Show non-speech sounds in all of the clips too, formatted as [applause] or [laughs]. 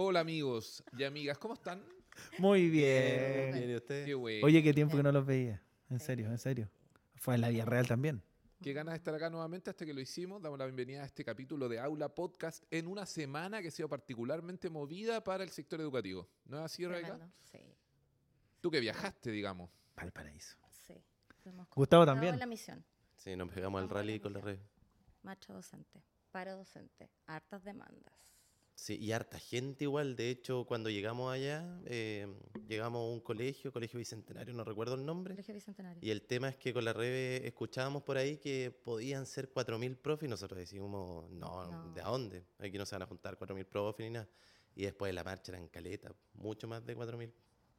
Hola amigos y amigas, ¿cómo están? Muy bien. Bien, ¿y usted? Qué bueno. Oye, qué tiempo que no los veía. En serio, en serio. Fue en la vida real también. Qué ganas de estar acá nuevamente hasta que lo hicimos. Damos la bienvenida a este capítulo de Aula Podcast en una semana que ha sido particularmente movida para el sector educativo. ¿No es así, Rebeca? Sí, Tú que viajaste, digamos. Para el paraíso. sí. Fuimos Gustavo también. la misión. Sí, nos pegamos al rally con la red. Marcha docente, paro docente, hartas demandas. Sí, y harta gente igual. De hecho, cuando llegamos allá, eh, llegamos a un colegio, Colegio Bicentenario, no recuerdo el nombre. Colegio Bicentenario. Y el tema es que con la red escuchábamos por ahí que podían ser 4.000 profes y nosotros decíamos, no, No. ¿de dónde? Aquí no se van a juntar 4.000 profes ni nada. Y después de la marcha eran caleta, mucho más de 4.000.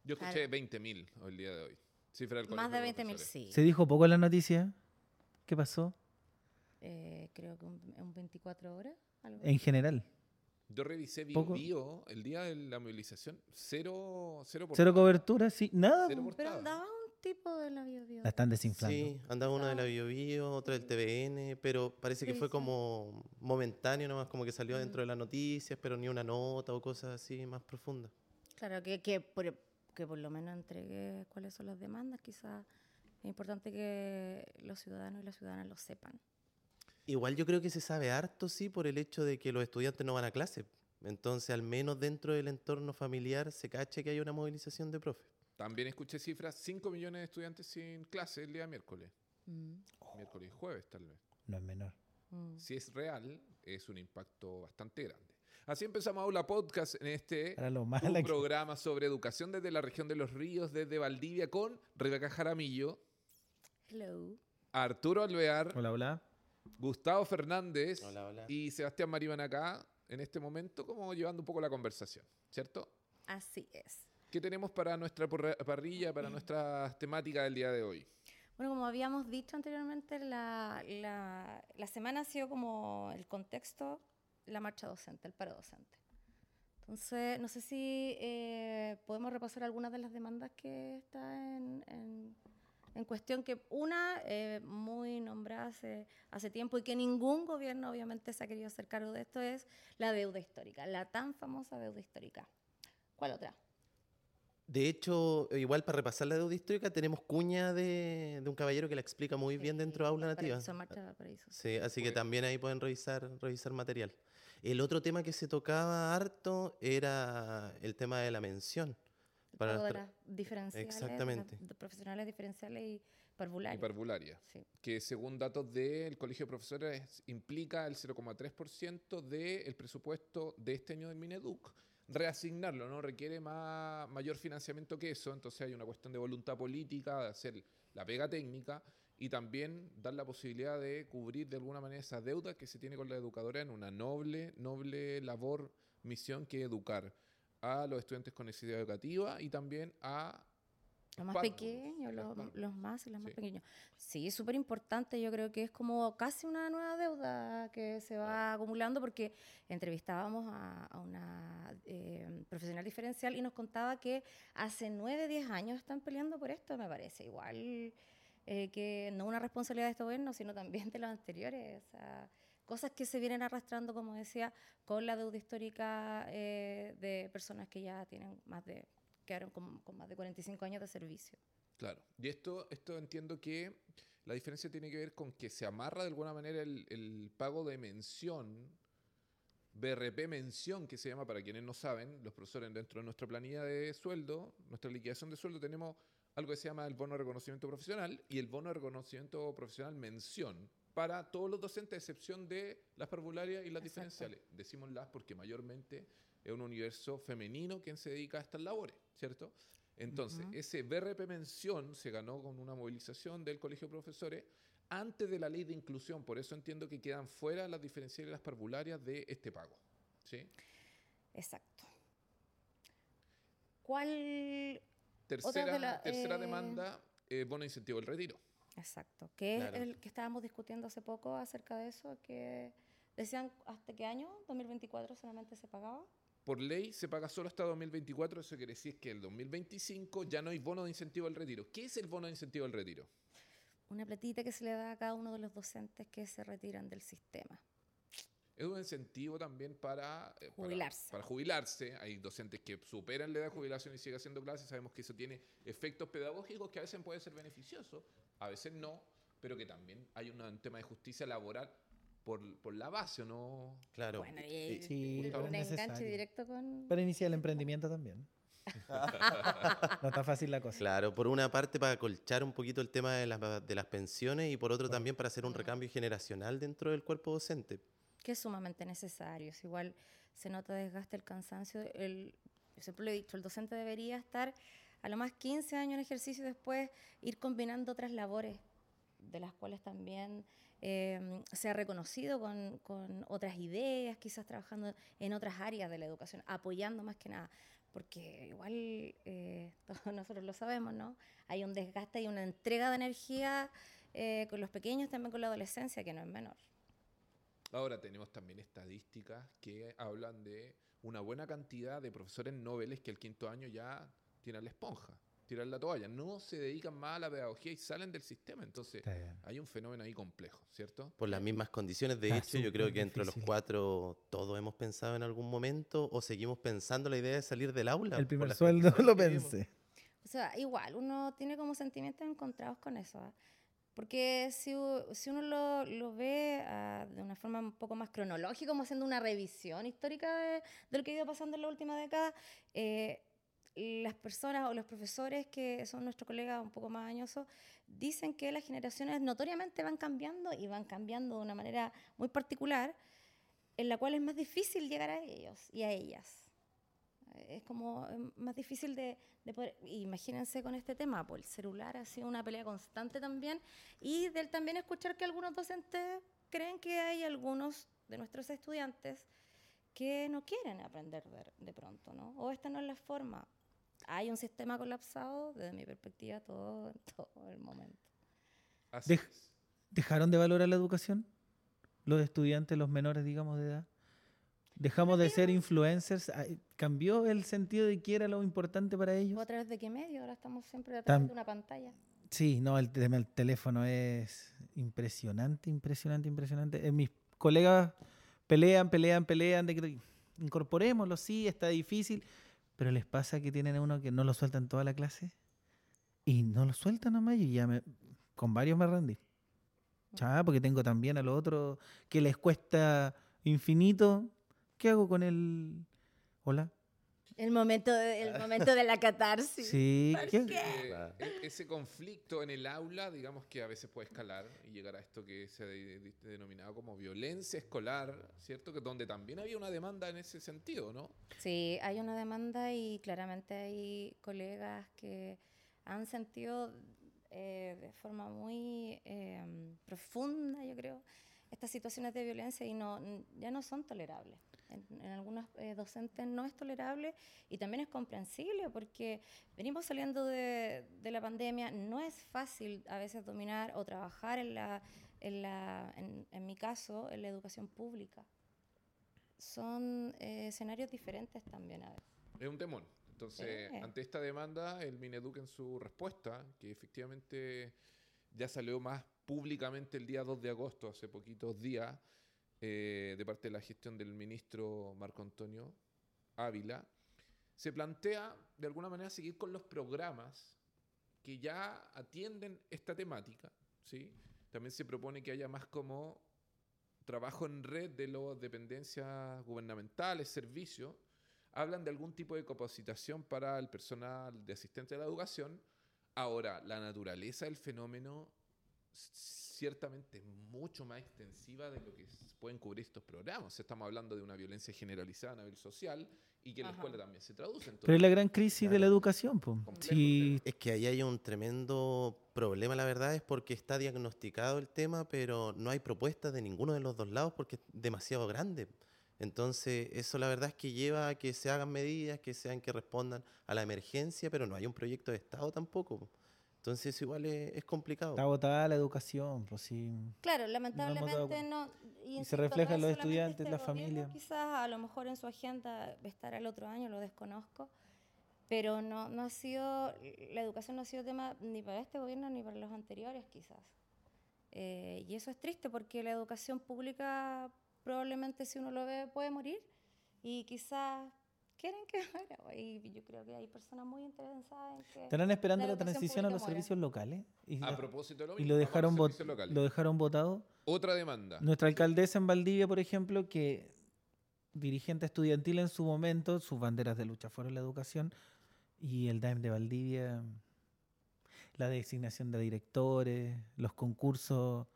Yo escuché Claro. 20.000 hoy el día de hoy. Cifra del Más de 20.000, Profesores. sí. Se dijo poco en la noticia. ¿Qué pasó? Eh, creo que un, un 24 horas. Algo. En general. Yo revisé Bio, Poco. Bio el día de la movilización. Cero, cero Cero cobertura, sí. Nada. Cero. Pero andaba un tipo de la bio, bio. La están desinflando. Sí, andaba una de la. Bio Bio, otra del TVN, pero parece que Sí, fue sí. como momentáneo nomás, como que salió dentro de las noticias, pero ni una nota o cosas así más profundas. Claro, que, que, por, que por lo menos entregue cuáles son las demandas. Quizás es importante que los ciudadanos y las ciudadanas lo sepan. Igual yo creo que se sabe harto, sí, por el hecho de que los estudiantes no van a clase. Entonces, al menos dentro del entorno familiar se cache que hay una movilización de profes. También escuché cifras, 5 millones de estudiantes sin clase el día miércoles. Mm, Miércoles y jueves, tal vez. No es menor. mm. Si es real, es un impacto bastante grande. Así empezamos Aula Podcast en este Para lo un mala que- programa sobre educación desde la región de los ríos, desde Valdivia, con Rebeca Jaramillo, Hello. Arturo Alvear, Hola, hola. Gustavo Fernández Hola, hola. y Sebastián Maribán acá en este momento, como llevando un poco la conversación, ¿cierto? Así es. ¿Qué tenemos para nuestra parrilla, para nuestra temática del día de hoy? Bueno, como habíamos dicho anteriormente, la, la, la semana ha sido como el contexto, la marcha docente, el paro docente. Entonces, no sé si eh, podemos repasar algunas de las demandas que está en, en- en cuestión, que una eh, muy nombrada hace, hace tiempo y que ningún gobierno obviamente se ha querido hacer cargo de esto, es la deuda histórica, la tan famosa deuda histórica. ¿Cuál otra? De hecho, igual para repasar la deuda histórica, tenemos cuña de, de un caballero que la explica muy bien dentro de Aula Nativa. Paraíso, marcha de Paraíso. Sí, así que también ahí pueden revisar, revisar material. El otro tema que se tocaba harto era el tema de la mención. Para tra- las diferenciales, las- Exactamente. profesionales diferenciales y parvularios. Y parvularia. Sí. que según datos del Colegio de Profesores implica el 0,3% del presupuesto de este año del Mineduc. Reasignarlo, ¿no? Requiere más, mayor financiamiento que eso, entonces hay una cuestión de voluntad política, de hacer la pega técnica y también dar la posibilidad de cubrir de alguna manera esa deuda que se tiene con la educadora en una noble, noble labor, misión que es educar a los estudiantes con necesidad educativa y también a Los más pequeños, los, los más y los más Sí. pequeños. Sí, es súper importante. Yo creo que es como casi una nueva deuda que se va acumulando porque entrevistábamos a, a una eh, profesional diferencial y nos contaba que hace 9, 10 años están peleando por esto, me parece. Igual eh, que no una responsabilidad de este gobierno, sino también de los anteriores. O sea, cosas que se vienen arrastrando, como decía, con la deuda histórica eh, de personas que ya tienen más de quedaron con, con más de 45 años de servicio. Claro. Y esto, esto entiendo que la diferencia tiene que ver con que se amarra de alguna manera el, el pago de mención, BRP mención, que se llama para quienes no saben, los profesores dentro de nuestra planilla de sueldo, nuestra liquidación de sueldo, tenemos algo que se llama el bono de reconocimiento profesional y el bono de reconocimiento profesional mención para todos los docentes, a excepción de las parvularias y las Exacto. diferenciales. Decimos las porque mayormente es un universo femenino quien se dedica a estas labores, ¿cierto? Entonces, ese BRP mención se ganó con una movilización del Colegio de Profesores antes de la ley de inclusión. Por eso entiendo que quedan fuera las diferenciales y las parvularias de este pago. ¿sí? Exacto. ¿Cuál? Tercera, de la- tercera eh, demanda, eh, bono incentivo del retiro. Exacto. Que Claro. es el que estábamos discutiendo hace poco acerca de eso, que decían hasta qué año, 2024 solamente se pagaba. Por ley se paga solo hasta 2024, eso quiere decir que el 2025 ya no hay bono de incentivo al retiro. ¿Qué es el bono de incentivo al retiro? Una platita que se le da a cada uno de los docentes que se retiran del sistema. es un incentivo también para, eh, para- Jubilarse. Para, jubilarse. Hay docentes que superan la edad de jubilación y siguen haciendo clases. Sabemos que eso tiene efectos pedagógicos que a veces pueden ser beneficiosos, a veces no, pero que también hay un, tema de justicia laboral por, por la base, ¿o no? Claro. Bueno, y, y- Sí, y un enganche directo con... Para iniciar el emprendimiento también. [laughs] no está fácil la cosa. Claro, por una parte para acolchar un poquito el tema de las, de las pensiones y por otro también para hacer un recambio generacional dentro del cuerpo docente. que es sumamente necesario. Es igual se nota desgaste, el cansancio. El, yo siempre lo he dicho, el docente debería estar a lo más 15 años en ejercicio después ir combinando otras labores, de las cuales también eh, se ha reconocido con, con otras ideas, quizás trabajando en otras áreas de la educación, apoyando más que nada. Porque igual eh, [laughs] todos nosotros lo sabemos, ¿no? Hay un desgaste y una entrega de energía eh, con los pequeños, también con la adolescencia, que no es menor. Ahora tenemos también estadísticas que hablan de una buena cantidad de profesores noveles que el quinto año ya tiran la esponja, tiran la toalla, no se dedican más a la pedagogía y salen del sistema. Entonces hay un fenómeno ahí complejo, ¿cierto? Por las mismas condiciones, de Está hecho, yo creo que entre los difícil. cuatro todos hemos pensado en algún momento o seguimos pensando la idea de salir del aula. El primer sueldo [laughs] lo pensé. O sea, igual, uno tiene como sentimientos encontrados con eso. ¿ah? Porque si, si uno lo, lo ve ah, de una forma un poco más cronológica, como haciendo una revisión histórica de, de lo que ha ido pasando en la última década, eh, las personas o los profesores que son nuestros colegas un poco más añosos dicen que las generaciones notoriamente van cambiando y van cambiando de una manera muy particular, en la cual es más difícil llegar a ellos y a ellas. Es como eh, más difícil de, de poder. Imagínense con este tema, pues el celular ha sido una pelea constante también. Y del también escuchar que algunos docentes creen que hay algunos de nuestros estudiantes que no quieren aprender de, de pronto, ¿no? O esta no es la forma. Hay un sistema colapsado, desde mi perspectiva, todo, [laughs] todo el momento. Así Dej- es. ¿Dejaron de valorar la educación? Los estudiantes, los menores, digamos, de edad. ¿Dejamos de ser influencers? ¿Cambió el sentido de qué era lo importante para ¿O ellos? a través de qué medio? Ahora estamos siempre a través Tam- de una pantalla. Sí, no, el del teléfono es impresionante, impresionante, impresionante. Eh, mis colegas pelean, pelean, pelean de que incorporémoslo, sí, está difícil, pero les pasa que tienen a uno que no lo sueltan toda la clase y no lo sueltan nomás y ya me, con varios me rendí. Chá, porque tengo también a los otros que les cuesta infinito. ¿Qué hago con el... Hola? El momento de, el momento de la catarsis. Sí, ¿qué- Eh, Claro. e- ese conflicto en el aula, digamos que a veces puede escalar y llegar a esto que se ha de- de- denominado como violencia escolar, ¿cierto? Que donde también había una demanda en ese sentido, ¿no? Sí, hay una demanda y claramente hay colegas que han sentido eh, de forma muy eh, profunda, yo creo, estas situaciones de violencia y no, ya no son tolerables. En, en algunos eh, docentes no es tolerable y también es comprensible porque venimos saliendo de, de la pandemia, no es fácil a veces dominar o trabajar en, la, en, la, en, en mi caso, en la educación pública son eh, escenarios diferentes también a veces. Es un temor. Entonces, Sí. ante esta demanda, el Mineduc en su respuesta, que efectivamente ya salió más públicamente el día 2 de agosto, hace poquitos días, eh, de parte de la gestión del ministro Marco Antonio Ávila, se plantea de alguna manera seguir con los programas que ya atienden esta temática. ¿sí? También se propone que haya más como trabajo en red de las dependencias gubernamentales, servicios, hablan de algún tipo de capacitación para el personal de asistente de la educación. Ahora, la naturaleza del fenómeno ciertamente mucho más extensiva de lo que pueden cubrir estos programas. Estamos hablando de una violencia generalizada a nivel social y que en la escuela también se traduce. Pero es la gran crisis de la educación. po. Es que ahí hay un tremendo problema, la verdad, es porque está diagnosticado el tema, pero no hay propuestas de ninguno de los dos lados porque es demasiado grande. Entonces, eso la verdad es que lleva a que se hagan medidas, que sean que respondan a la emergencia, pero no hay un proyecto de Estado tampoco. Entonces, igual es, es complicado. está agotada la educación, pues sí. Claro, lamentablemente no. se refleja en no los estudiantes, este la gobierno, familia. Quizás a lo mejor en su agenda estará el otro año, lo desconozco. Pero no, no ha sido, la educación no ha sido tema ni para este gobierno ni para los anteriores, quizás. Eh, y eso es triste porque la educación pública probablemente si uno lo ve puede morir y quizás quieren que [laughs] muera. Y yo creo que hay personas muy interesadas en que... ¿Estarán esperando la la transición a los muera. servicios locales? Y, A la- propósito de lo y mismo, lo vamos a dejaron, lo dejaron votado. Otra demanda. Nuestra alcaldesa en Valdivia, por ejemplo, que dirigente estudiantil en su momento, sus banderas de lucha fueron la educación y el DAEM de Valdivia, la designación de directores, los concursos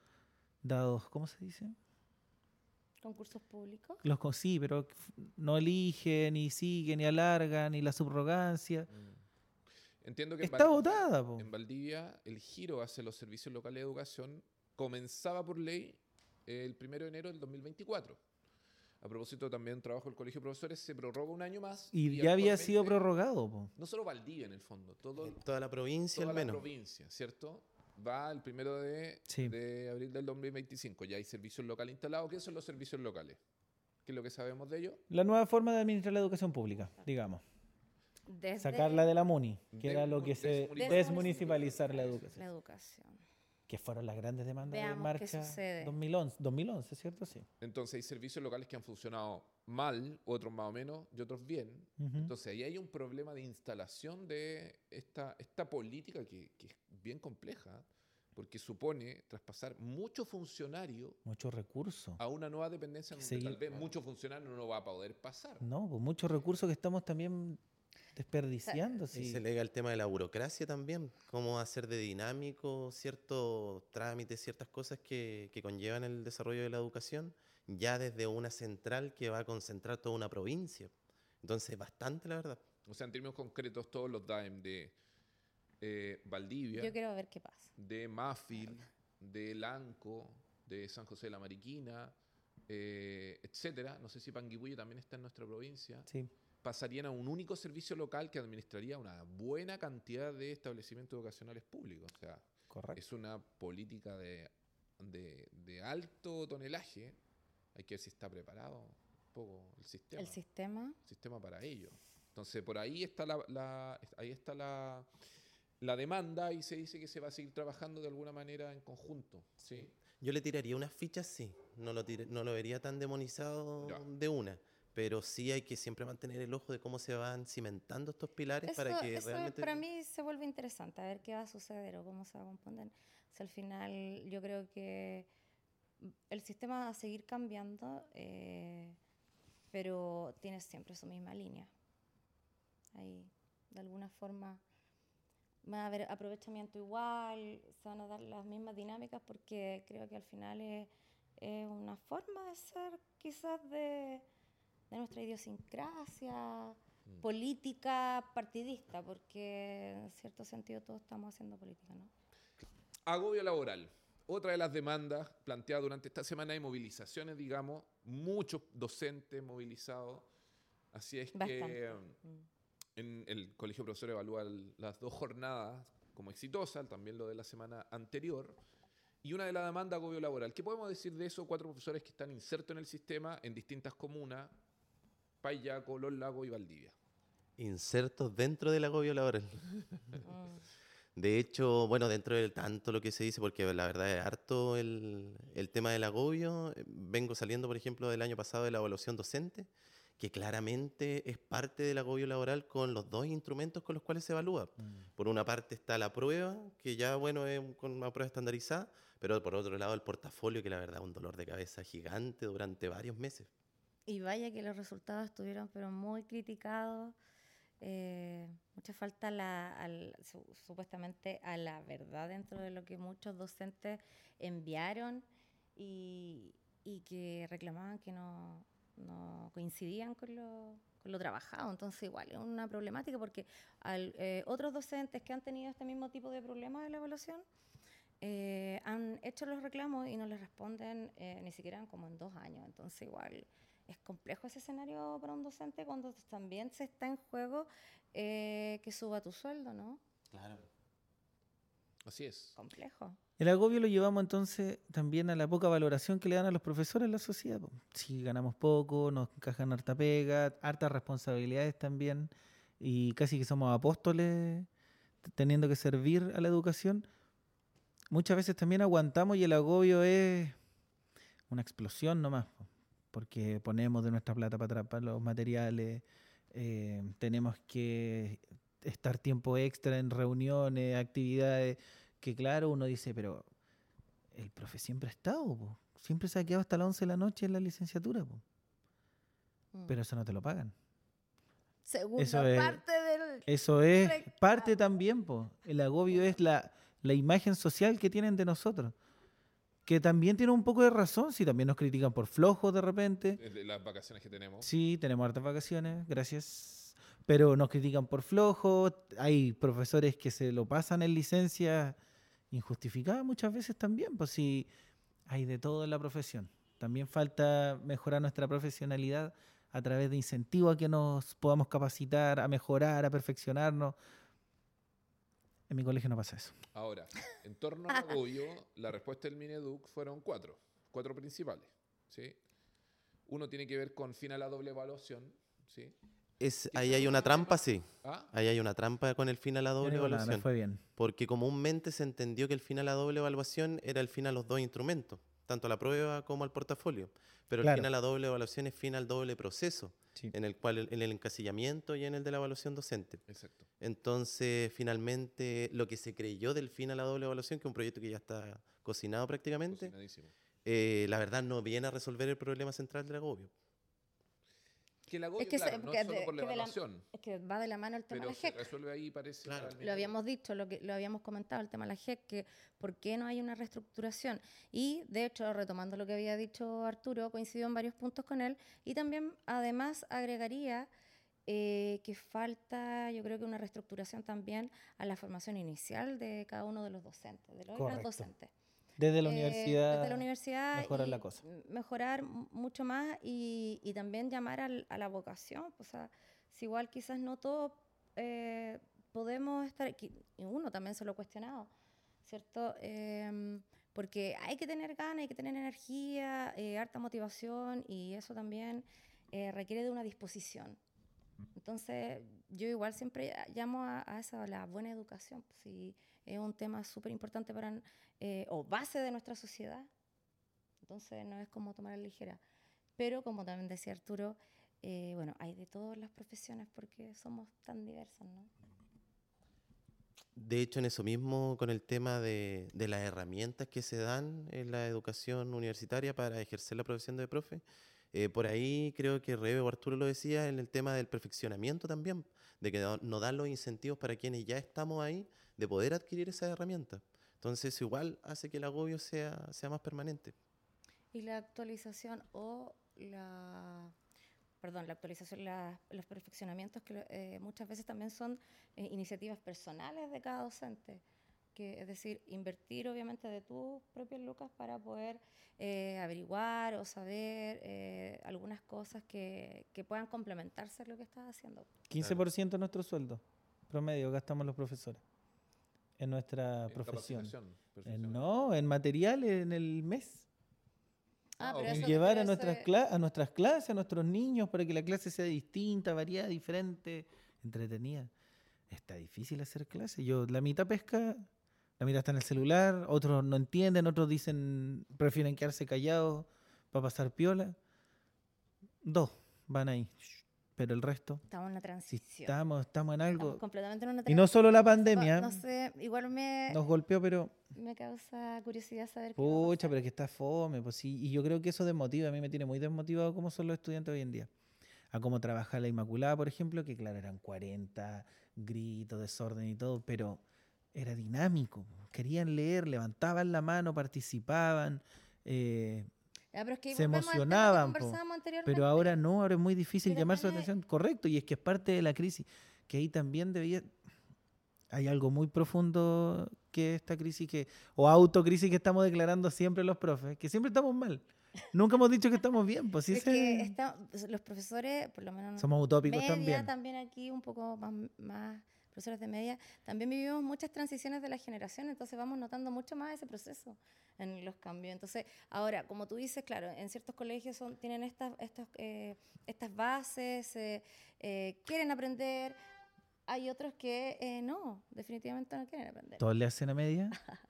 dados, ¿cómo se dice? Concursos públicos. Los con- sí, pero no eligen, ni siguen, ni alargan, ni la subrogancia. Mm. Entiendo que en Está votada, po. En Valdivia, el giro hacia los servicios locales de educación comenzaba por ley el 1 de enero del 2024. A propósito, también trabajo del Colegio de Profesores se prorroga un año más. Y ya había sido prorrogado, po. No solo Valdivia, en el fondo, todo, En toda la provincia toda al la menos. provincia, ¿cierto? Va el primero de, Sí. de abril del 2025. Ya hay servicios locales instalados. ¿Qué son los servicios locales? ¿Qué es lo que sabemos de ellos? La nueva forma de administrar la educación pública, digamos. Desde Sacarla de la MUNI, que era lo que se... desmunicipalizar. La educación. la educación. que fueron las grandes demandas de Veamos qué marcha sucede. 2011, 2011, ¿cierto? Sí. Entonces hay servicios locales que han funcionado mal, otros más o menos, y otros bien. Ujú. Entonces ahí hay un problema de instalación de esta, esta política que, que es bien compleja, porque supone traspasar mucho funcionario Muchos recursos. a una nueva dependencia donde tal vez mucho funcionario no va a poder pasar. No, pues muchos recursos que estamos también desperdiciando. Y sí. se lega el tema de la burocracia también, cómo hacer de dinámico ciertos trámites, ciertas cosas que, que conllevan el desarrollo de la educación, ya desde una central que va a concentrar toda una provincia. Entonces, bastante, la verdad. O sea, en términos concretos, todos los DAEM de eh, Valdivia, Yo quiero ver qué pasa. de Mafil, de Lanco, de San José de la Mariquina, eh, etcétera. No sé si Panguipulli también está en nuestra provincia. Sí. pasarían a un único servicio local que administraría una buena cantidad de establecimientos educacionales públicos. O sea, correcto. es una política de, de- de alto tonelaje. Hay que ver si está preparado un poco el sistema, El sistema. sistema para ello. Entonces, por ahí está la, la- ahí está la, la demanda y se dice que se va a seguir trabajando de alguna manera en conjunto. ¿sí? Yo le tiraría unas fichas, sí. No lo, tire- no lo vería tan demonizado Ya. de una. Pero sí hay que siempre mantener el ojo de cómo se van cimentando estos pilares Eso, para que eso realmente... para mí se vuelve interesante, a ver qué va a suceder o cómo se va a componer. Al final yo creo que el sistema va a seguir cambiando, eh, pero tiene siempre su misma línea. Ahí, de alguna forma, va a haber aprovechamiento igual, se van a dar las mismas dinámicas porque creo que al final es, es una forma de ser quizás de, de nuestra idiosincrasia Mm. política partidista, porque en cierto sentido todos estamos haciendo política, ¿no? Agobio laboral. Otra de las demandas planteadas durante esta semana de movilizaciones, digamos, muchos docentes movilizados. Así es que Bastante. um, en el Colegio de Profesores evalúa las dos jornadas como exitosas, también lo de la semana anterior. Y una de las demandas agobio laboral. ¿Qué podemos decir de esos cuatro profesores que están insertos en el sistema en distintas comunas? Payaco, Los Lagos y Valdivia. Insertos dentro del agobio laboral. [laughs] De hecho, bueno, dentro de tanto lo que se dice, porque la verdad es harto el, el tema del agobio, eh, vengo saliendo, por ejemplo, del año pasado de la evaluación docente, que claramente es parte del agobio laboral con los dos instrumentos con los cuales se evalúa. Por una parte está la prueba, que ya, bueno, es con una prueba estandarizada, pero por otro lado el portafolio, que la verdad es un dolor de cabeza gigante durante varios meses. Y vaya que los resultados estuvieron pero muy criticados. eh, mucha falta a la- al- su- supuestamente a la verdad dentro de lo que muchos docentes enviaron y, y que reclamaban que no, no coincidían con lo, con lo trabajado. Entonces igual es una problemática porque al, eh, otros docentes que han tenido este mismo tipo de problemas de la evaluación eh, han hecho los reclamos y no les responden eh, ni siquiera en como en dos años. Entonces igual es complejo ese escenario para un docente cuando también se está en juego eh, que suba tu sueldo, ¿no? Claro. Así es. Complejo. El agobio lo llevamos entonces también a la poca valoración que le dan a los profesores en la sociedad. Si ganamos poco, nos encajan harta pega, hartas responsabilidades también, y casi que somos apóstoles teniendo que servir a la educación. Muchas veces también aguantamos y el agobio es una explosión nomás. po. porque ponemos de nuestra plata para atrapar los materiales, eh, tenemos que estar tiempo extra en reuniones, actividades, que claro, uno dice, pero el profe siempre ha estado, po. siempre se ha quedado hasta las 11 de la noche en la licenciatura, po. Mm. pero eso no te lo pagan. Segunda eso es- parte del... Eso es parte también, po. el agobio es la, la imagen social que tienen de nosotros, que también tiene un poco de razón, si también nos critican por flojos de repente. Las vacaciones que tenemos. Sí, tenemos hartas vacaciones, gracias. Pero nos critican por flojo. Hay profesores que se lo pasan en licencia injustificada muchas veces también. Pues sí, hay de todo en la profesión. También falta mejorar nuestra profesionalidad a través de incentivos a que nos podamos capacitar, a mejorar, a perfeccionarnos. En mi colegio no pasa eso. Ahora, en torno al agobio, la respuesta del Mineduc fueron cuatro, cuatro principales. ¿sí? Uno tiene que ver con fin a la doble evaluación. ¿sí? Es, ¿Qué ahí hay una trampa, sí. Ah, Ahí hay una trampa con el fin a la doble Pero nada, me evaluación. fue bien. Porque comúnmente se entendió que el fin a la doble evaluación era el fin a los dos instrumentos, tanto a la prueba como al portafolio. Pero Claro. el fin a la doble evaluación es fin al doble proceso, Sí. en el cual el- en el encasillamiento y en el de la evaluación docente. exacto. Entonces, finalmente, lo que se creyó del fin a la doble evaluación, que es un proyecto que ya está cocinado prácticamente, eh, la verdad no viene a resolver el problema central del agobio. Que el agobio, que se- claro, no que solo de- por la evaluación, Es que va de la mano el tema pero de la se JEC. resuelve ahí, parece. Claro. para el Lo habíamos dicho, lo que lo habíamos comentado, el tema de la JEC, que por qué no hay una reestructuración. Y de hecho, retomando lo que había dicho Arturo, coincidió en varios puntos con él. Y también, además, agregaría eh, que falta, yo creo que una reestructuración también a la formación inicial de cada uno de los docentes, de los docentes. Desde la Eh, universidad. desde la universidad mejorar la cosa. Mejorar mucho más y, y también llamar al- a la vocación. O sea, si igual quizás no todos eh, podemos estar aquí, y uno también se lo ha cuestionado, ¿cierto? Em, porque hay que tener ganas, hay que tener energía, eh, harta motivación y eso también requiere de una disposición. Entonces, yo igual siempre llamo a, a esa, a la buena educación. pues, Si es un tema súper importante para, eh, o base de nuestra sociedad. Entonces, no es como tomar la ligera. Pero, como también decía Arturo, eh, bueno, hay de todas las profesiones porque somos tan diversos, ¿no? De hecho, en eso mismo, con el tema de, de las herramientas que se dan en la educación universitaria para ejercer la profesión de profe, eh, por ahí creo que Rebe o Arturo lo decía en el tema del perfeccionamiento también, de que no- dan los incentivos para quienes ya estamos ahí de poder adquirir esas herramientas. Entonces, igual hace que el agobio sea, sea más permanente. Y la actualización o la, perdón, la actualización, la- los perfeccionamientos que eh, muchas veces también son eh, iniciativas personales de cada docente. Que, es decir, invertir obviamente de tus propios lucas para poder eh, averiguar o saber eh, algunas cosas que, que puedan complementarse a lo que estás haciendo. 15% de nuestro sueldo promedio gastamos los profesores en nuestra En profesión. no, en materiales en el mes. Ah, pero. En eso- llevar pero a nuestras, es- a nuestras clases, a nuestros niños, para que la clase sea distinta, variada, diferente, entretenida. Está difícil hacer clase. Yo, la mitad pesca, la mitad está en el celular, otros no entienden, otros dicen, prefieren quedarse callados para pasar piola. Dos van ahí. Pero el resto, Estamos en una si transición. estamos, estamos en Estamos algo. completamente en una Y transición. no solo la pandemia No sé, igual me, nos golpeó, pero me causa curiosidad saber Pucha, pero es que está fome, pues sí. Y yo creo que eso desmotiva, a mí me tiene muy desmotivado cómo son los estudiantes hoy en día. A cómo trabaja la Inmaculada, por ejemplo, que claro, eran 40, gritos, desorden y todo, pero era dinámico. Querían leer, levantaban la mano, participaban, eh, Ya, pero es que se emocionaban, po. pero ahora no, ahora es muy difícil Pero llamar su atención. Correcto, y es que es parte de la crisis, que ahí también debía... Hay algo muy profundo que esta crisis que, o autocrisis que estamos declarando siempre los profes, que siempre estamos mal. Nunca hemos dicho que estamos bien, pues sí Es que está- los profesores, por lo menos somos utópicos media, también. aquí un poco más, más profesores de media, también vivimos muchas transiciones de la generación, entonces vamos notando mucho más ese proceso en los cambios. Entonces, ahora, como tú dices, claro, en ciertos colegios son, tienen estas, estas, eh, estas bases, eh, eh, quieren aprender, hay otros que eh, no, definitivamente no quieren aprender. Todos le hacen a media. [laughs]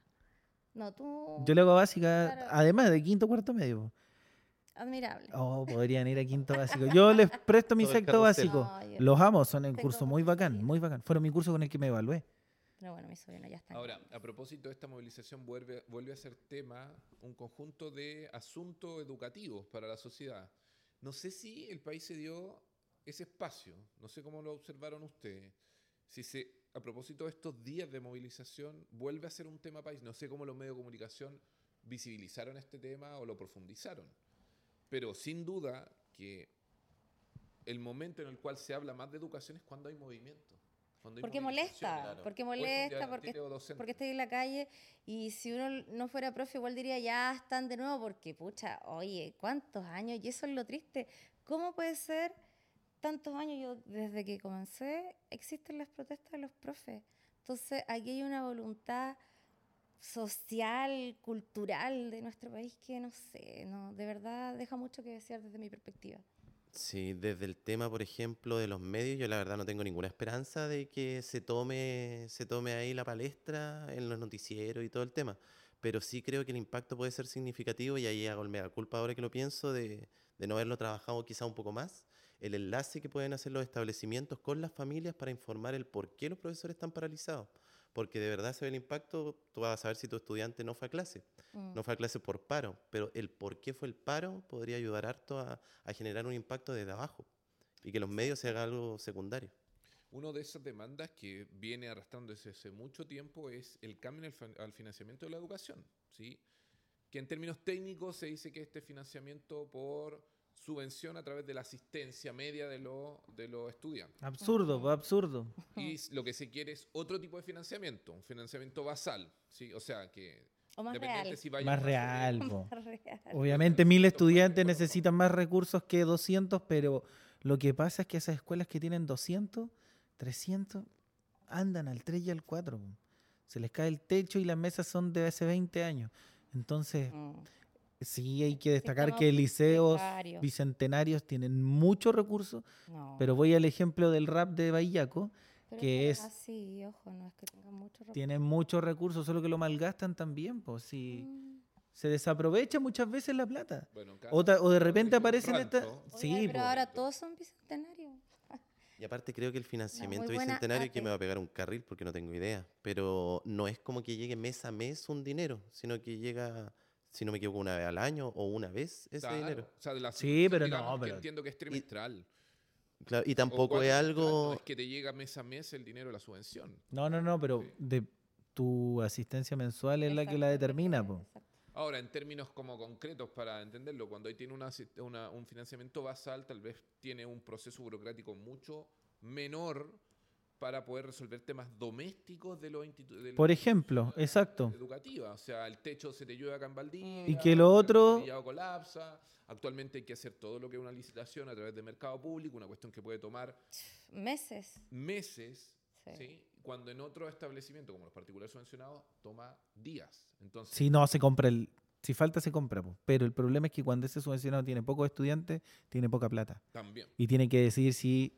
No, tú... Yo le hago básica, Claro. además de quinto cuarto medio. Admirable. Oh, podrían ir a quinto básico. Yo les presto mi el sexto básico. No, yo- Los amo, son un Tengo curso muy bacán, muy bacán. Fueron mi curso con el que me evalué. Pero bueno, mi sobrino ya está. Ahora, a propósito de esta movilización, vuelve, vuelve a ser tema un conjunto de asuntos educativos para la sociedad. No sé si el país se dio ese espacio, no sé cómo lo observaron ustedes. Si se, a propósito de estos días de movilización, vuelve a ser un tema país. No sé cómo los medios de comunicación visibilizaron este tema o lo profundizaron. Pero sin duda que el momento en el cual se habla más de educación es cuando hay movimiento. cuando hay Porque molesta, claro. porque molesta, porque, docente. porque estoy en la calle y si uno no fuera profe igual diría ya están de nuevo porque pucha, oye, ¿cuántos años? Y eso es lo triste. ¿Cómo puede ser tantos años? Yo desde que comencé existen las protestas de los profes. Entonces aquí hay una voluntad social, cultural de nuestro país que no sé, no, de verdad deja mucho que desear desde mi perspectiva. Sí, desde el tema, por ejemplo, de los medios, yo la verdad no tengo ninguna esperanza de que se tome, se tome ahí la palestra en los noticieros y todo el tema. Pero sí creo que el impacto puede ser significativo y ahí hago el mega culpa ahora que lo pienso de, de no haberlo trabajado quizá un poco más. El enlace que pueden hacer los establecimientos con las familias para informar el por qué los profesores están paralizados. Porque de verdad se ve el impacto, tú vas a saber si tu estudiante no fue a clase Mm. no fue a clase por paro, pero el por qué fue el paro podría ayudar harto a, a generar un impacto desde abajo y que los medios se haga algo secundario. Una de esas demandas que viene arrastrándose hace mucho tiempo es el cambio en el fin- al financiamiento de la educación, ¿sí? Que en términos técnicos se dice que este financiamiento por subvención a través de la asistencia media de, los de los estudiantes. Absurdo, absurdo. Y lo que se quiere es otro tipo de financiamiento, un financiamiento basal, ¿sí? O sea, que O más real. si [laughs] Más real. Más. Obviamente mil estudiantes necesitan más recursos que 200, pero lo que pasa es que esas escuelas que tienen 200, 300, andan al 3 y al 4. po. Se les cae el techo y las mesas son de hace 20 años. Entonces, Mm. Sí hay que destacar que liceos bicentenarios tienen muchos recursos, No. pero voy al ejemplo del rap de Bahillaco, Pero que es- así, ojo, no es que tengan mucho recursos. tienen muchos recursos, solo que lo malgastan también, pues sí. Mm. Se desaprovecha muchas veces la plata. Bueno, O, ta- o de repente región aparece en esta... rancho, Oiga, Sí, pero po. ahora todos son bicentenarios. [laughs] Y aparte creo que el financiamiento buena bicentenario, que me va a pegar un carril porque no tengo idea, pero no es como que llegue mes a mes un dinero, sino que llega, si no me equivoco, una vez al año o una vez ese claro, dinero. o sea, de la Sí, pero no, que pero- entiendo que es trimestral. Claro, y tampoco es cuatrimestral, no algo... es que te llega mes a mes el dinero de la subvención. No, no, no, pero Sí. de tu asistencia mensual es la que la determina, po. Ahora, en términos como concretos para entenderlo, cuando ahí tiene una, una- un financiamiento basal, tal vez tiene un proceso burocrático mucho menor para poder resolver temas domésticos de los institutos. Por ejemplo, exacto. Educativa, o sea, el techo se te llueve acá en Valdivia. Y que lo el otro- alcantarillado colapsa. Actualmente hay que hacer todo lo que es una licitación a través de mercado público, una cuestión que puede tomar Meses. meses, Sí. ¿sí? cuando en otro establecimiento, como los particulares subvencionados, toma días. Entonces, Si no, se compra el... Si falta, se compra. Pero el problema es que cuando ese subvencionado tiene pocos estudiantes, tiene poca plata. también. Y tiene que decidir si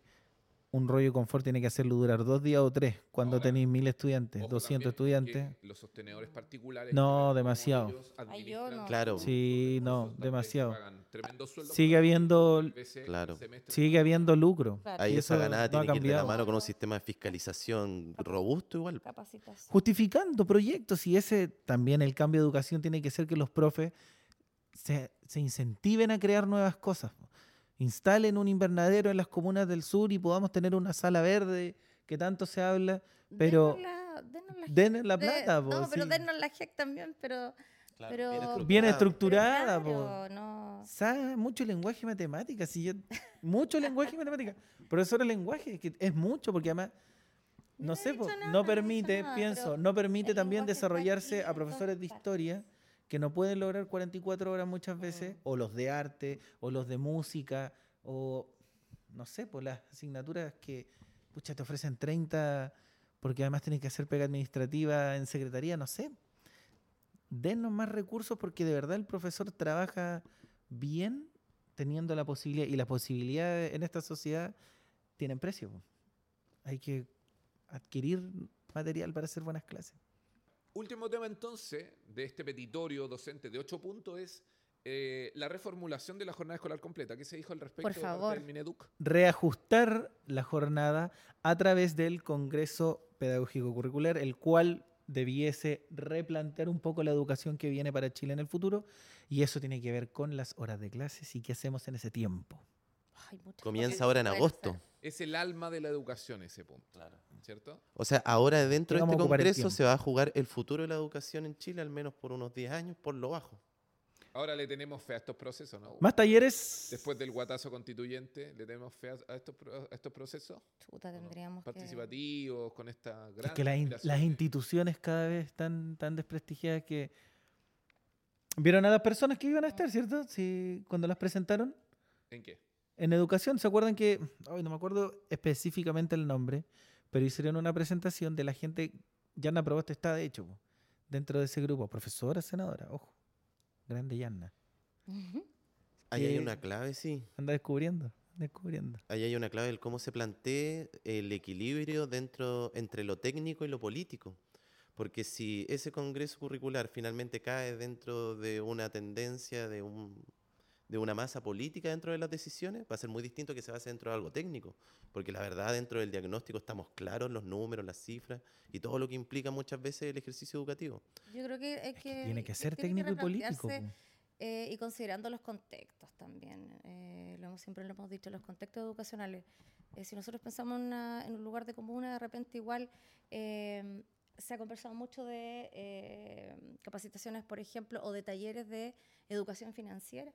un rollo de confort tiene que hacerlo durar dos días o tres cuando Ahora, tenéis mil estudiantes, Ojo 200 también estudiantes. Los sostenedores particulares. No, demasiado. ellos Ay, yo administran no. Claro. Sí, no, demasiado. Sigue habiendo- Claro. Sigue habiendo lucro. Claro. Ahí esa ganada no ha tiene que ir de la mano con un sistema de fiscalización robusto igual. Capacitación. justificando proyectos y ese también el cambio de educación tiene que ser que los profes se, se incentiven a crear nuevas cosas. Instalen un invernadero en las comunas del sur y podamos tener una sala verde que tanto se habla, pero Denos la, la de- plata. po, No, pero denos la GEC también, pero. pero Bien estructurada, po. Claro, no. Sabe mucho lenguaje matemática, si yo, mucho lenguaje matemática. Profesor de lenguaje, que es mucho, porque además, no he sé, dicho po, nada, no no permite, nada, pienso, no permite también desarrollarse aquí a profesores de historia que no pueden lograr 44 horas muchas veces, Mm. o los de arte, o los de música, o no sé, por las asignaturas que, pucha, te ofrecen 30, porque además tienes que hacer pega administrativa en secretaría, no sé. Denos más recursos porque de verdad el profesor trabaja bien teniendo la posibilidad, y las posibilidades en esta sociedad tienen precio. Hay que adquirir material para hacer buenas clases. Último tema entonces de este petitorio docente de ocho puntos es eh, la reformulación de la jornada escolar completa. ¿Qué se dijo al respecto de parte favor. del Mineduc? reajustar la jornada a través del Congreso Pedagógico Curricular, el cual debiese replantear un poco la educación que viene para Chile en el futuro, y eso tiene que ver con las horas de clases y qué hacemos en ese tiempo. Ay, muchas Comienza ahora en agosto. Es el alma de la educación ese punto. ¿Cierto? O sea, ahora dentro de este Congreso se va a jugar el futuro de la educación en Chile, al menos por unos 10 años, por lo bajo. Ahora le tenemos fe a estos procesos, ¿no? Más talleres. Después del guatazo constituyente, ¿le tenemos fe a- estos, a estos procesos Chuta, tendríamos que... participativos con esta Es gran que las, in- las instituciones cada vez están tan desprestigiadas que... ¿Vieron a las personas que iban a estar, cierto? Sí, cuando las presentaron. ¿En qué? En educación, ¿se acuerdan que, ay, no me acuerdo específicamente el nombre, pero hicieron una presentación de la gente, Yanna Proboste está de hecho, dentro de ese grupo, profesora, senadora, ojo, grande Yanna, Ujú. Ahí hay una clave, sí. anda descubriendo, descubriendo. Ahí hay una clave del cómo se plantea el equilibrio dentro entre lo técnico y lo político. Porque si ese congreso curricular finalmente cae dentro de una tendencia, de, un, de una masa política dentro de las decisiones, va a ser muy distinto que se base dentro de algo técnico. Porque la verdad, dentro del diagnóstico estamos claros, los números, las cifras y todo lo que implica muchas veces el ejercicio educativo. Yo creo que, es Es que que tiene que ser tiene técnico y político. eh, y considerando los contextos también. eh, lo hemos, siempre lo hemos dicho, los contextos educacionales. Eh, si nosotros pensamos en, una- en un lugar de comuna, de repente igual eh, se ha conversado mucho de eh, capacitaciones, por ejemplo, o de talleres de educación financiera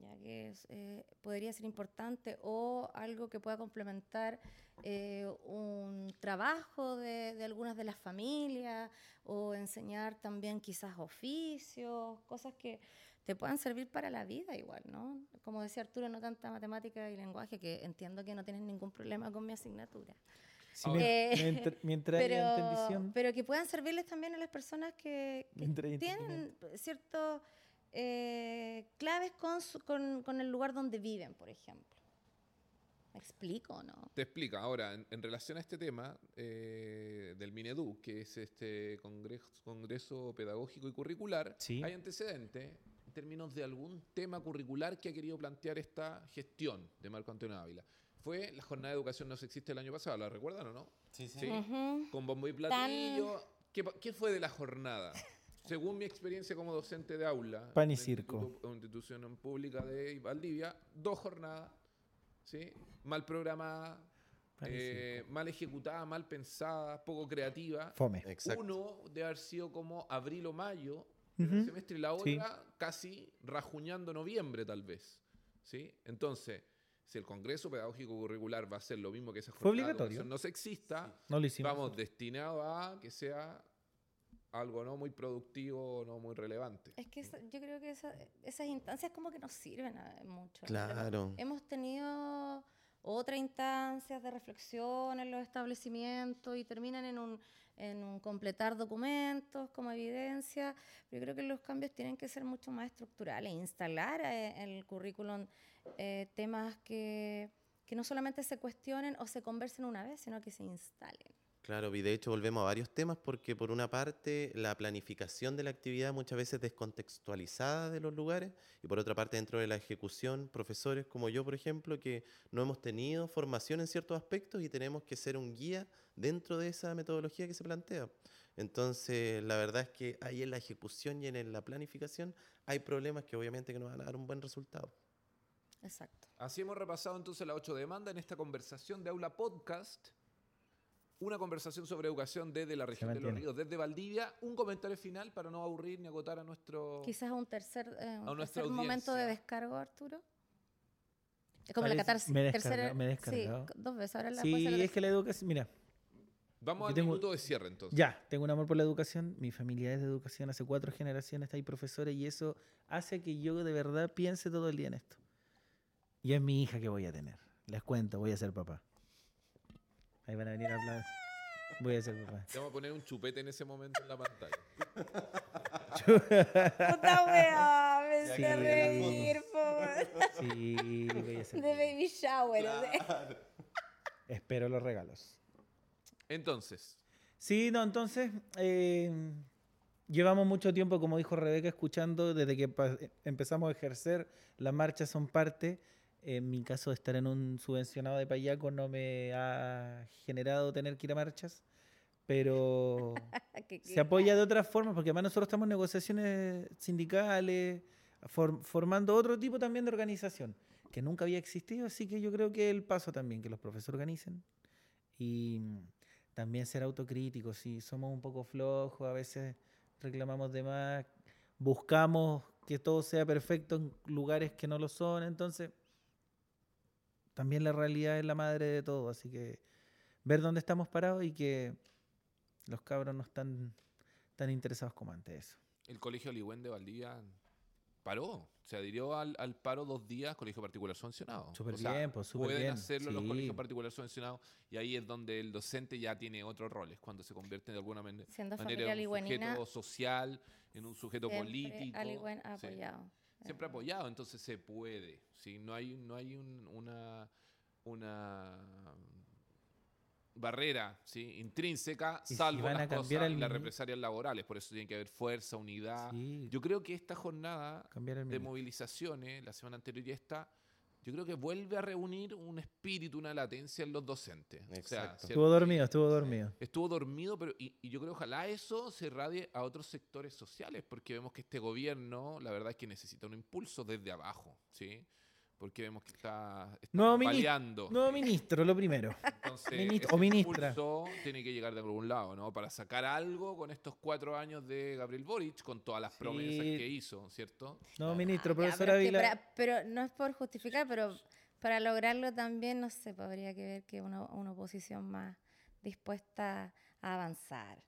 ya que es, eh, podría ser importante o algo que pueda complementar eh, un trabajo de, de algunas de las familias o enseñar también quizás oficios, cosas que te puedan servir para la vida igual, ¿no? Como decía Arturo, no tanta matemática y lenguaje, que entiendo que no tienes ningún problema con mi asignatura. Sí, Eh, [laughs] mientras, Pero, pero que puedan servirles también a las personas que, tienen ciertos eh, claves con, su- con, con el lugar donde viven, por ejemplo. ¿Me explico o no? Te explica. Ahora, en, en relación a este tema eh, del Minedu, que es este congreso, congreso pedagógico y curricular, Sí. hay antecedentes en términos de algún tema curricular que ha querido plantear esta gestión de Marco Antonio Ávila. Fue la jornada de educación no existe el año pasado, ¿la recuerdan o no? Sí, Sí. Con bombo y platillo. ¿Qué, qué fue de la jornada? [laughs] Según mi experiencia como docente de aula, Pan y circo. en institución pública de Valdivia, dos jornadas, ¿sí? mal programada, Pan y eh, mal ejecutada, mal pensada, poco creativa. Fome. Exacto. Uno de haber sido como abril o mayo primer Ujú. semestre y la Sí. otra casi rajuñando noviembre tal vez. ¿sí? Entonces, si el Congreso Pedagógico Curricular va a ser lo mismo que esa Fue jornada de obligatorio. no sexista, No lo hicimos. vamos destinados a que sea algo no muy productivo, no muy relevante. Es que esa- yo creo que esa- esas instancias como que nos sirven a- mucho. Claro. Hemos tenido otras instancias de reflexión en los establecimientos y terminan en un, en un completar documentos como evidencia. Pero yo creo que los cambios tienen que ser mucho más estructurales, instalar eh, en el currículum eh, temas que, que no solamente se cuestionen o se conversen una vez, sino que se instalen. Claro, y de hecho volvemos a varios temas porque por una parte la planificación de la actividad muchas veces descontextualizada de los lugares y por otra parte dentro de la ejecución profesores como yo por ejemplo que no hemos tenido formación en ciertos aspectos y tenemos que ser un guía dentro de esa metodología que se plantea. Entonces la verdad es que ahí en la ejecución y en la planificación hay problemas que obviamente que nos van a dar un buen resultado. Exacto. Así hemos repasado entonces la ocho demandas en esta conversación de Aula Podcast. Una conversación sobre educación desde la región de los ríos, desde Valdivia. Un comentario final para no aburrir ni agotar a nuestro... Quizás un tercer, eh, un A nuestra tercer momento de descargo, Arturo. Es como la catarsis. me he tercera- me he sí, dos veces. Ahora la Sí, es que la educación, mira, Vamos Yo al tengo- minuto de cierre entonces. ya, tengo un amor por la educación, mi familia es de educación, hace cuatro generaciones está ahí profesora y eso hace que yo de verdad piense todo el día en esto. Y es mi hija que voy a tener. Les cuento, voy a ser papá. Ahí van a venir a hablar. Voy a ser papá. Te vamos a poner un chupete en ese momento en la pantalla. Puta wea, me Sí. reír, por Sí, voy a ser De baby shower. o sea. Espero los regalos. Entonces, Sí, no, entonces, eh, llevamos mucho tiempo, como dijo Rebeca, escuchando desde que empezamos a ejercer, las marchas son parte. En mi caso, estar en un subvencionado de payaco no me ha generado tener que ir a marchas, pero [laughs] se apoya de otras formas, porque además nosotros estamos en negociaciones sindicales, for- formando otro tipo también de organización, que nunca había existido, así que yo creo que el paso también, que los profesores organicen y también ser autocríticos, si somos un poco flojos, a veces reclamamos de más, buscamos que todo sea perfecto en lugares que no lo son, entonces también la realidad es la madre de todo, así que ver dónde estamos parados y que los cabros no están tan interesados como antes eso. El colegio Ligüen de Valdivia paró, se adhirió al, al paro dos días, colegio particular subvencionado. Súper O sea, bien, pues, súper pueden bien, hacerlo los colegios particulares subvencionados y ahí es donde el docente ya tiene otros roles, cuando se convierte de alguna man- Siendo manera familia en un sujeto social, en un sujeto político. a Ligüen ha sí. Siempre apoyado, entonces se puede. ¿sí? No hay, no hay un- una, una barrera ¿sí? intrínseca, si salvo las cosas el y las represalias laborales. Por eso tiene que haber fuerza, unidad. Sí, Yo creo que esta jornada de movilizaciones, la semana anterior y esta, yo creo que vuelve a reunir un espíritu, una latencia en los docentes. O sea. Estuvo dormido, estuvo dormido. Estuvo dormido, pero y, y yo creo ojalá eso se irradie a otros sectores sociales, porque vemos que este gobierno, la verdad es que necesita un impulso desde abajo, ¿sí? Porque vemos que está, está Nuevo mini- tambaleando. Nuevo ministro, lo primero. Entonces, ministro ese o ministra. impulso tiene que llegar de algún lado, ¿no? Para sacar algo con estos cuatro años de Gabriel Boric, con todas las Sí. promesas que hizo, ¿cierto? Nuevo ministro, ya, profesor pero, es que Ávila. para- pero no es por justificar, pero para lograrlo también, no sé, pues habría que ver que una, una oposición más dispuesta a avanzar.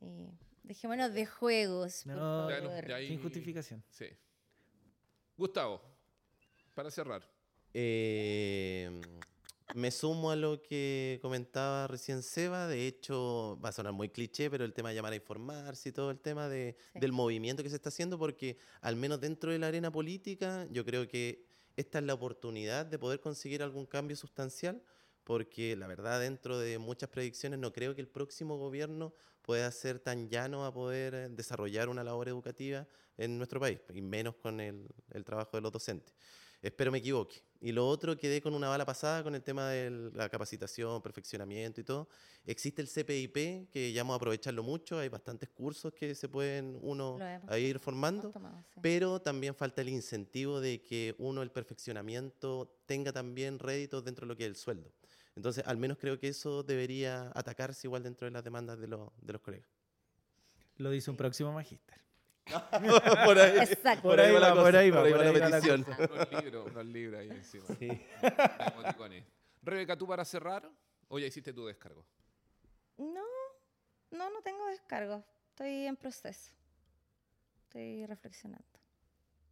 Y dejémonos de juegos, por No, no, favor. ya ahí- Sin justificación. Sí. Gustavo, para cerrar. Eh, me sumo a lo que comentaba recién Seba. De hecho, va a sonar muy cliché, pero el tema de llamar a informarse y todo el tema de, Sí. del movimiento que se está haciendo, porque al menos dentro de la arena política, yo creo que esta es la oportunidad de poder conseguir algún cambio sustancial, porque la verdad, dentro de muchas predicciones, no creo que el próximo gobierno pueda ser tan llano a poder eh, desarrollar una labor educativa en nuestro país, y menos con el, el trabajo de los docentes. Espero me equivoque. Y lo otro, quedé con una bala pasada con el tema de la capacitación, perfeccionamiento y todo. Existe el CPIP, que ya vamos a aprovecharlo mucho. Hay bastantes cursos que se pueden uno Lo ahí ir formando. tomado, sí. Pero también falta el incentivo de que uno, el perfeccionamiento, tenga también réditos dentro de lo que es el sueldo. Entonces, al menos creo que eso debería atacarse igual dentro de las demandas de, los- de los colegas. Lo dice un próximo magíster. [laughs] por ahí, Exacto. Por ahí va la por ahí va, por ahí va la petición. unos libros, unos libros ahí encima. Sí. Rebeca, tú para cerrar, o ya hiciste tu descargo. No, no, no tengo descargos. Estoy en proceso. Estoy reflexionando.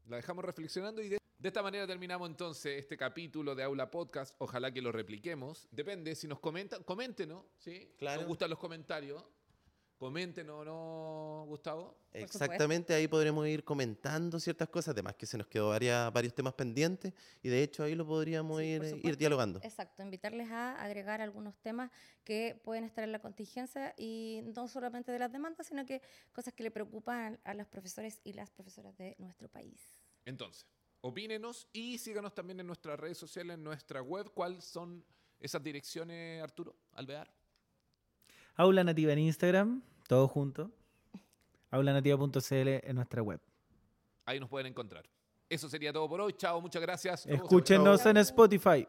La dejamos reflexionando y de, de esta manera terminamos entonces este capítulo de Aula Podcast. Ojalá que lo repliquemos. Depende, si nos comentan, coméntenos, ¿sí? Claro. Nos gustan los comentarios. Coméntenos, ¿no, Gustavo? Exactamente, ahí podremos ir comentando ciertas cosas, además que se nos quedó varias, varios temas pendientes y de hecho ahí lo podríamos Sí, ir, ir dialogando. Exacto, invitarles a agregar algunos temas que pueden estar en la contingencia y no solamente de las demandas, sino que cosas que le preocupan a los profesores y las profesoras de nuestro país. Entonces, opínenos y síganos también en nuestras redes sociales, en nuestra web. ¿Cuáles son esas direcciones, Arturo Alvear? Aula Nativa en Instagram, todo junto. Aulanativa.cl en nuestra web. Ahí nos pueden encontrar. Eso sería todo por hoy. Chao, muchas gracias. Escúchenos en Spotify.